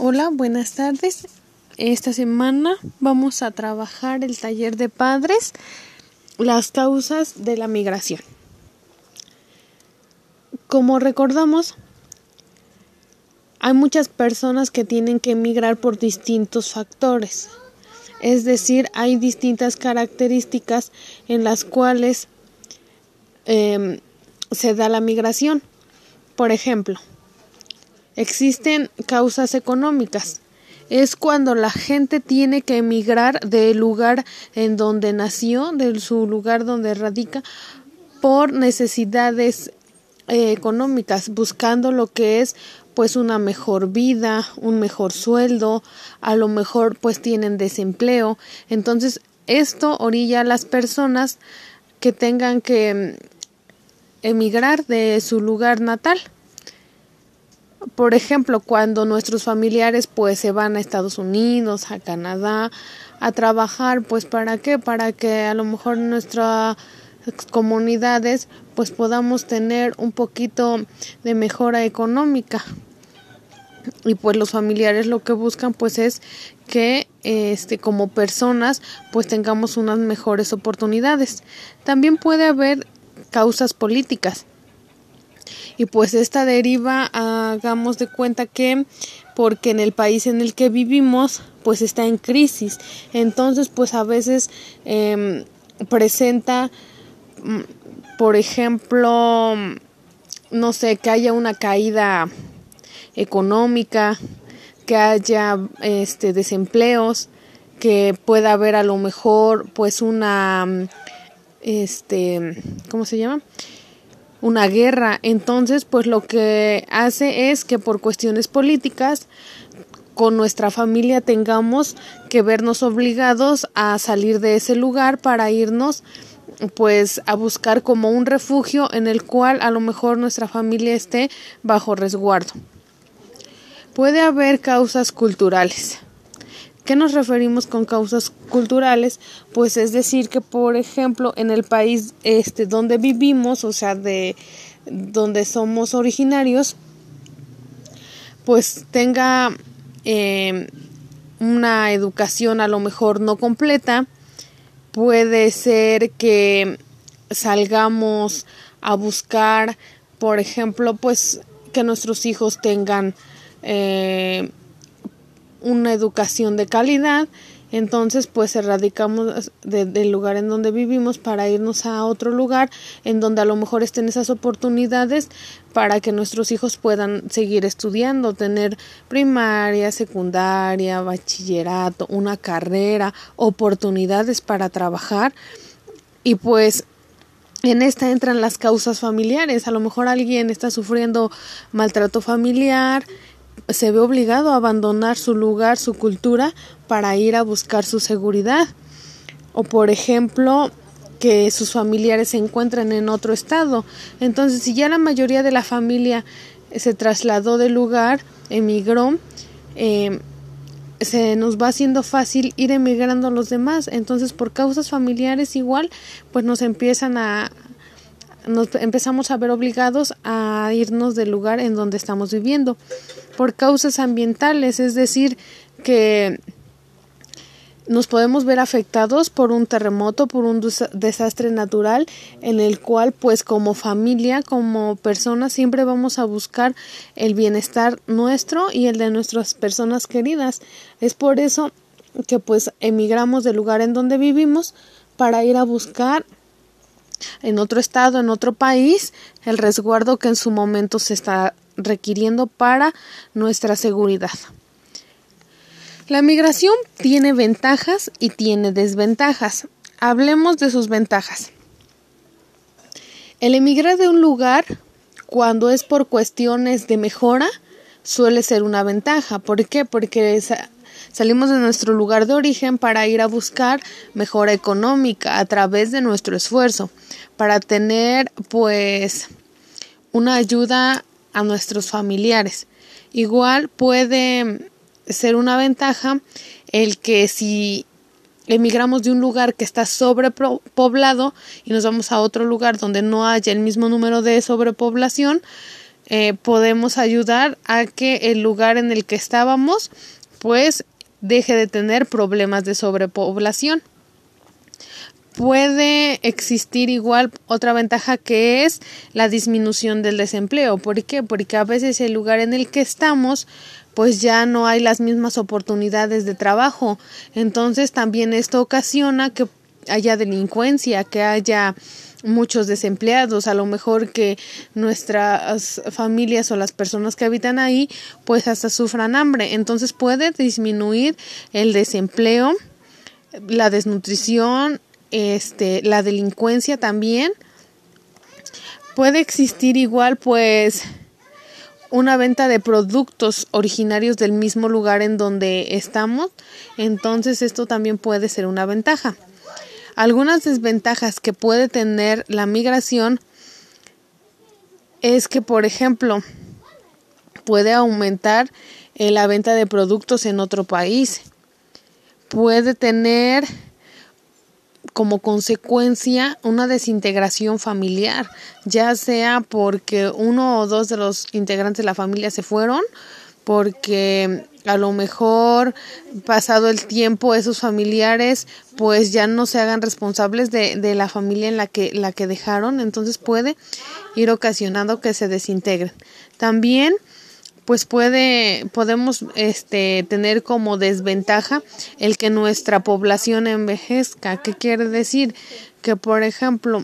Hola, buenas tardes. Esta semana vamos a trabajar el taller de padres, las causas de la migración. Como recordamos, hay muchas personas que tienen que emigrar por distintos factores. Es decir, hay distintas características en las cuales em, se da la migración. Por ejemplo, Existen causas económicas. Es cuando la gente tiene que emigrar del lugar en donde nació, de su lugar donde radica, por necesidades eh, económicas, buscando lo que es pues una mejor vida, un mejor sueldo, a lo mejor pues tienen desempleo. Entonces, esto orilla a las personas que tengan que mm, emigrar de su lugar natal por ejemplo, cuando nuestros familiares pues se van a Estados Unidos, a Canadá, a trabajar, pues para qué? Para que a lo mejor nuestras comunidades pues podamos tener un poquito de mejora económica. Y pues los familiares lo que buscan pues es que este como personas pues tengamos unas mejores oportunidades. También puede haber causas políticas y pues esta deriva hagamos de cuenta que porque en el país en el que vivimos pues está en crisis. Entonces pues a veces em, presenta mm, por ejemplo no sé que haya una caída económica que haya este desempleos que pueda haber a lo mejor pues una este cómo se llama una guerra. Entonces, pues lo que hace es que por cuestiones políticas con nuestra familia tengamos que vernos obligados a salir de ese lugar para irnos pues a buscar como un refugio en el cual a lo mejor nuestra familia esté bajo resguardo. Puede haber causas culturales. ¿Qué nos referimos con causas culturales? Pues es decir que, por ejemplo, en el país este donde vivimos, o sea, de donde somos originarios, pues tenga eh, una educación a lo mejor no completa. Puede ser que salgamos a buscar, por ejemplo, pues que nuestros hijos tengan eh, una educación de calidad, entonces pues erradicamos del lugar en donde vivimos para irnos a otro lugar en donde a lo mejor estén esas oportunidades para que nuestros hijos puedan seguir estudiando, tener primaria, secundaria, bachillerato, una carrera, oportunidades para trabajar y pues en esta entran las causas familiares. A lo mejor alguien está sufriendo maltrato familiar, se ve obligado a abandonar su lugar, su cultura, para ir a buscar su seguridad. O por ejemplo, que sus familiares se encuentran en otro estado. Entonces, si ya la mayoría de la familia se trasladó del lugar, emigró, eh, se nos va haciendo fácil ir emigrando los demás. Entonces, por causas familiares igual, pues nos empiezan a, nos empezamos a ver obligados a irnos del lugar en donde estamos viviendo por causas ambientales, es decir, que nos podemos ver afectados por un terremoto, por un desastre natural en el cual pues como familia, como personas siempre vamos a buscar el bienestar nuestro y el de nuestras personas queridas. Es por eso que pues emigramos del lugar en donde vivimos para ir a buscar en otro estado, en otro país, el resguardo que en su momento se está requiriendo para nuestra seguridad. La migración tiene ventajas y tiene desventajas. Hablemos de sus ventajas. El emigrar de un lugar, cuando es por cuestiones de mejora, suele ser una ventaja. ¿Por qué? Porque Salimos de nuestro lugar de origen para ir a buscar mejora económica a través de nuestro esfuerzo, para tener pues una ayuda a nuestros familiares. Igual puede ser una ventaja el que si emigramos de un lugar que está sobrepoblado y nos vamos a otro lugar donde no haya el mismo número de sobrepoblación, eh, podemos ayudar a que el lugar en el que estábamos pues deje de tener problemas de sobrepoblación. Puede existir igual otra ventaja que es la disminución del desempleo. ¿Por qué? Porque a veces el lugar en el que estamos pues ya no hay las mismas oportunidades de trabajo. Entonces también esto ocasiona que haya delincuencia, que haya muchos desempleados, a lo mejor que nuestras familias o las personas que habitan ahí pues hasta sufran hambre. Entonces puede disminuir el desempleo, la desnutrición, este, la delincuencia también. Puede existir igual pues una venta de productos originarios del mismo lugar en donde estamos, entonces esto también puede ser una ventaja. Algunas desventajas que puede tener la migración es que, por ejemplo, puede aumentar eh, la venta de productos en otro país. Puede tener como consecuencia una desintegración familiar, ya sea porque uno o dos de los integrantes de la familia se fueron, porque a lo mejor pasado el tiempo esos familiares pues ya no se hagan responsables de, de la familia en la que, la que dejaron, entonces puede ir ocasionando que se desintegren. También pues puede podemos este tener como desventaja el que nuestra población envejezca. ¿Qué quiere decir? Que por ejemplo,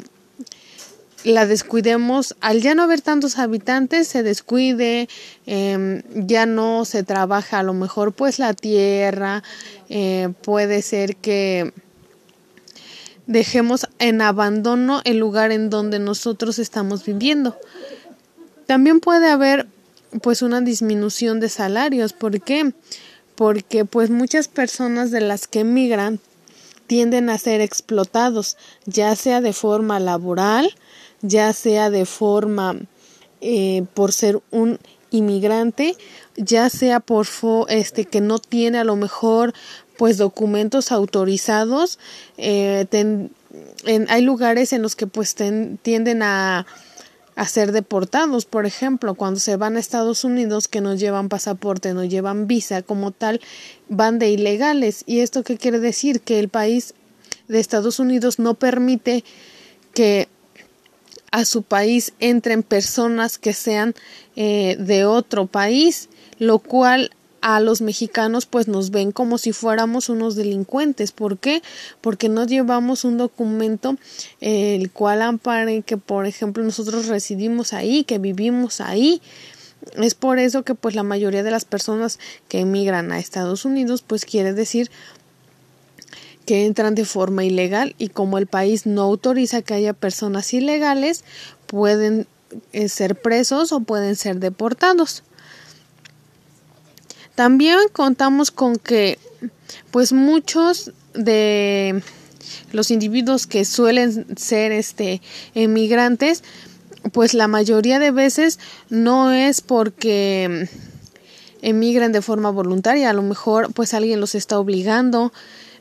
la descuidemos, al ya no haber tantos habitantes, se descuide, eh, ya no se trabaja a lo mejor pues la tierra, eh, puede ser que dejemos en abandono el lugar en donde nosotros estamos viviendo. También puede haber pues una disminución de salarios, ¿por qué? Porque pues muchas personas de las que emigran tienden a ser explotados, ya sea de forma laboral, ya sea de forma eh, por ser un inmigrante, ya sea por este que no tiene a lo mejor pues documentos autorizados, eh, hay lugares en los que pues tienden a, a ser deportados, por ejemplo, cuando se van a Estados Unidos que no llevan pasaporte, no llevan visa como tal, van de ilegales. ¿Y esto qué quiere decir? Que el país de Estados Unidos no permite que a su país entren personas que sean eh, de otro país, lo cual a los mexicanos pues nos ven como si fuéramos unos delincuentes. ¿Por qué? Porque no llevamos un documento eh, el cual ampare que por ejemplo nosotros residimos ahí, que vivimos ahí. Es por eso que pues la mayoría de las personas que emigran a Estados Unidos pues quiere decir que entran de forma ilegal y como el país no autoriza que haya personas ilegales, pueden eh, ser presos o pueden ser deportados. También contamos con que pues muchos de los individuos que suelen ser este emigrantes pues la mayoría de veces no es porque emigran de forma voluntaria, a lo mejor pues alguien los está obligando,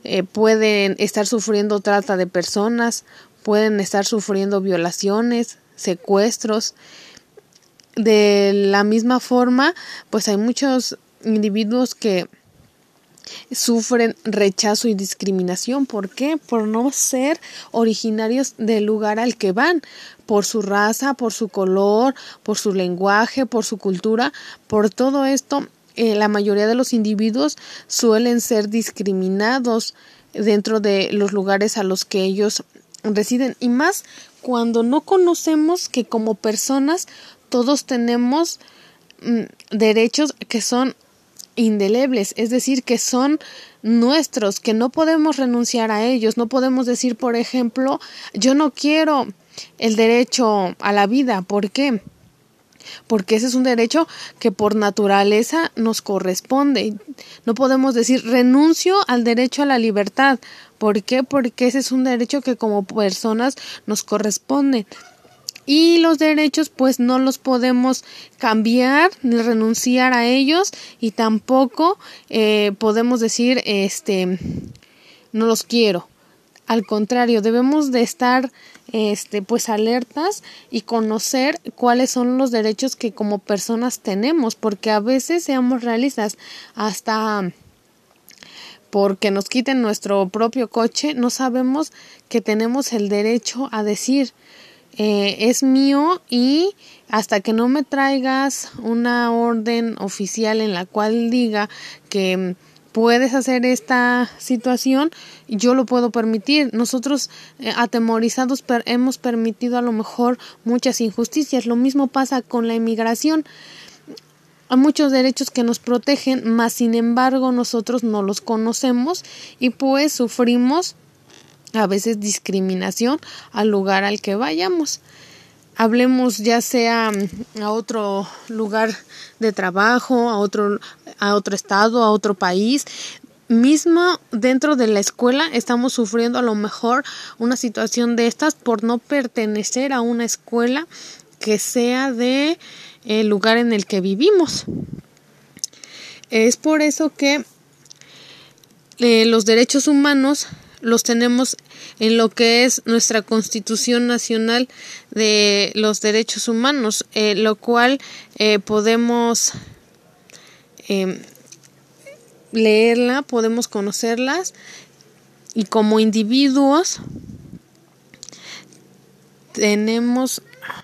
eh, pueden estar sufriendo trata de personas, pueden estar sufriendo violaciones, secuestros. De la misma forma, pues hay muchos individuos que sufren rechazo y discriminación. ¿Por qué? Por no ser originarios del lugar al que van, por su raza, por su color, por su lenguaje, por su cultura, por todo esto eh, la mayoría de los individuos suelen ser discriminados dentro de los lugares a los que ellos residen y más cuando no conocemos que como personas todos tenemos mm, derechos que son indelebles, es decir, que son nuestros, que no podemos renunciar a ellos, no podemos decir, por ejemplo, yo no quiero el derecho a la vida, ¿por qué? porque ese es un derecho que por naturaleza nos corresponde. No podemos decir renuncio al derecho a la libertad. ¿Por qué? Porque ese es un derecho que como personas nos corresponde. Y los derechos pues no los podemos cambiar ni renunciar a ellos y tampoco eh, podemos decir este no los quiero. Al contrario, debemos de estar este pues alertas y conocer cuáles son los derechos que como personas tenemos porque a veces seamos realistas hasta porque nos quiten nuestro propio coche no sabemos que tenemos el derecho a decir eh, es mío y hasta que no me traigas una orden oficial en la cual diga que puedes hacer esta situación, yo lo puedo permitir. Nosotros eh, atemorizados hemos permitido a lo mejor muchas injusticias. Lo mismo pasa con la inmigración. Hay muchos derechos que nos protegen, mas sin embargo nosotros no los conocemos y pues sufrimos a veces discriminación al lugar al que vayamos hablemos ya sea a otro lugar de trabajo, a otro, a otro estado, a otro país, mismo dentro de la escuela estamos sufriendo a lo mejor una situación de estas por no pertenecer a una escuela que sea de el lugar en el que vivimos. Es por eso que eh, los derechos humanos los tenemos en lo que es nuestra Constitución Nacional de los Derechos Humanos, eh, lo cual eh, podemos em, leerla, podemos conocerlas y como individuos tenemos